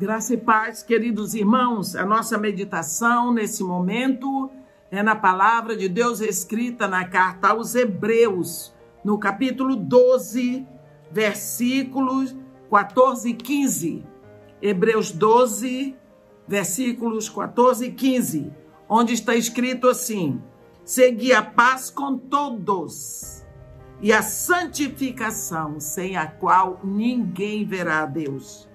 Graça e paz, queridos irmãos. A nossa meditação nesse momento é na palavra de Deus escrita na carta aos Hebreus, no capítulo 12, versículos 14 e 15. Hebreus 12, versículos 14 e 15, onde está escrito assim: Segui a paz com todos e a santificação, sem a qual ninguém verá a Deus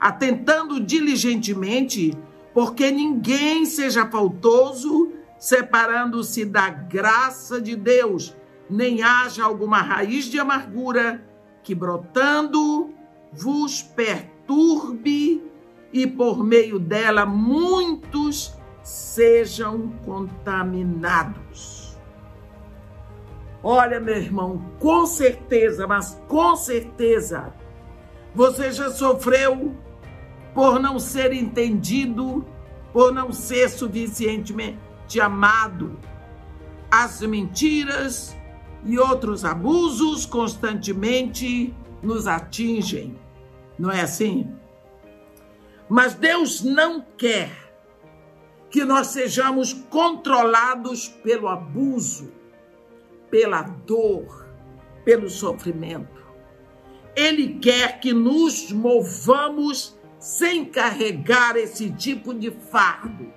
atentando diligentemente, porque ninguém seja faltoso, separando-se da graça de Deus, nem haja alguma raiz de amargura que brotando vos perturbe e por meio dela muitos sejam contaminados. Olha, meu irmão, com certeza, mas com certeza, você já sofreu por não ser entendido, por não ser suficientemente amado. As mentiras e outros abusos constantemente nos atingem. Não é assim? Mas Deus não quer que nós sejamos controlados pelo abuso, pela dor, pelo sofrimento. Ele quer que nos movamos sem carregar esse tipo de fardo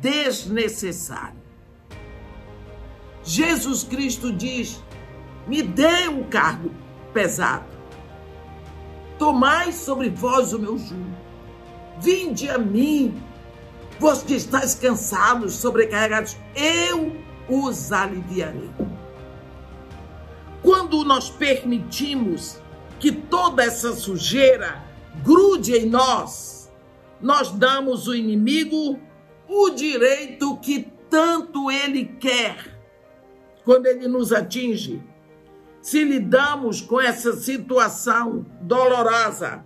desnecessário. Jesus Cristo diz: me dê um cargo pesado. Tomai sobre vós o meu jugo. Vinde a mim, vós que estáis cansados, sobrecarregados, eu os aliviarei. Quando nós permitimos que toda essa sujeira grude em nós, nós damos ao inimigo o direito que tanto ele quer quando ele nos atinge. Se lidamos com essa situação dolorosa,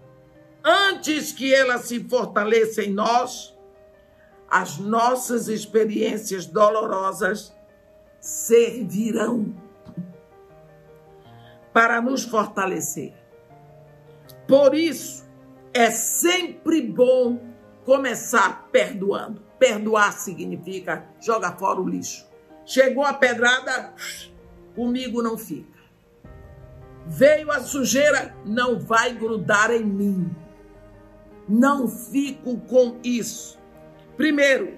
antes que ela se fortaleça em nós, as nossas experiências dolorosas servirão para nos fortalecer. Por isso, é sempre bom começar perdoando. Perdoar significa jogar fora o lixo. Chegou a pedrada, comigo não fica. Veio a sujeira, não vai grudar em mim. Não fico com isso. Primeiro,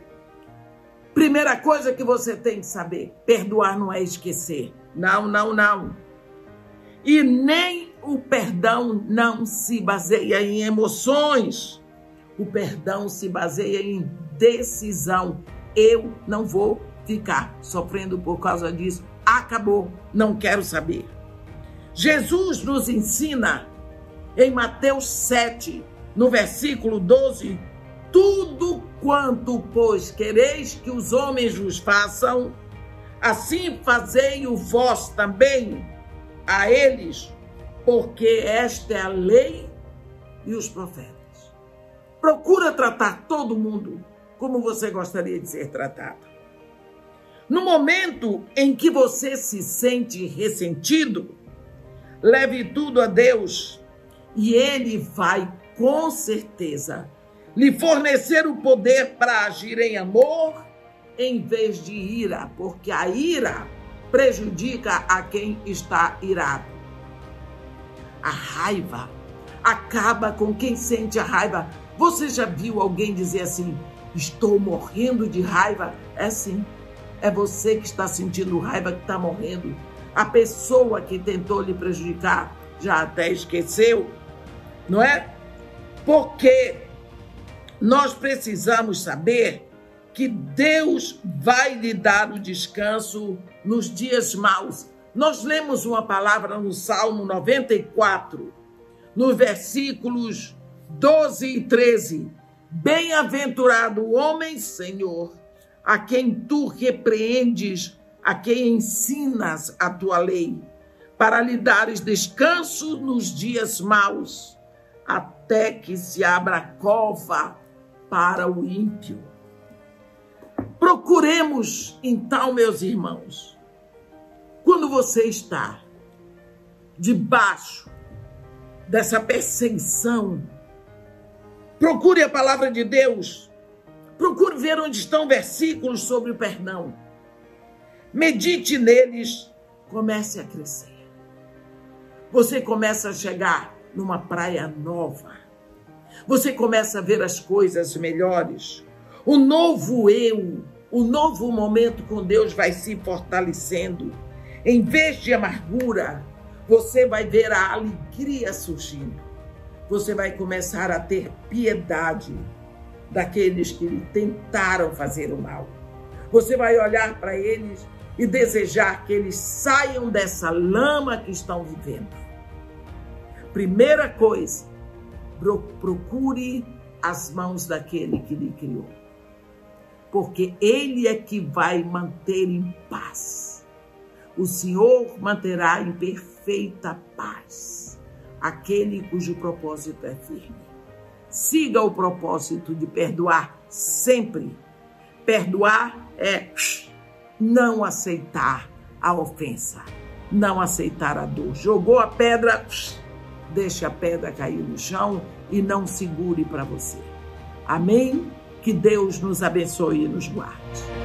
primeira coisa que você tem que saber: perdoar não é esquecer. Não, não, não. E nem o perdão não se baseia em emoções. O perdão se baseia em decisão. Eu não vou ficar sofrendo por causa disso. Acabou, não quero saber. Jesus nos ensina em Mateus 7, no versículo 12, tudo quanto, pois, quereis que os homens vos façam, assim fazei-o vós também a eles porque esta é a lei e os profetas. Procura tratar todo mundo como você gostaria de ser tratado. No momento em que você se sente ressentido, leve tudo a Deus e Ele vai, com certeza, lhe fornecer o poder para agir em amor em vez de ira, porque a ira prejudica a quem está irado. A raiva acaba com quem sente a raiva. Você já viu alguém dizer assim: estou morrendo de raiva? É sim. É você que está sentindo raiva que está morrendo. A pessoa que tentou lhe prejudicar já até esqueceu, não é? Porque nós precisamos saber que Deus vai lhe dar o descanso nos dias maus. Nós lemos uma palavra no Salmo 94, nos versículos 12 e 13. Bem-aventurado o homem, Senhor, a quem tu repreendes, a quem ensinas a tua lei, para lhe dares descanso nos dias maus, até que se abra a cova para o ímpio. Procuremos, então, meus irmãos, você está debaixo dessa perseguição Procure a palavra de Deus. Procure ver onde estão versículos sobre o perdão. Medite neles. Comece a crescer. Você começa a chegar numa praia nova. Você começa a ver as coisas melhores. O novo eu, o novo momento com Deus vai se fortalecendo. Em vez de amargura, você vai ver a alegria surgindo. Você vai começar a ter piedade daqueles que lhe tentaram fazer o mal. Você vai olhar para eles e desejar que eles saiam dessa lama que estão vivendo. Primeira coisa, procure as mãos daquele que lhe criou. Porque ele é que vai manter em paz. O Senhor manterá em perfeita paz aquele cujo propósito é firme. Siga o propósito de perdoar sempre. Perdoar é não aceitar a ofensa, não aceitar a dor. Jogou a pedra, deixe a pedra cair no chão e não segure para você. Amém? Que Deus nos abençoe e nos guarde.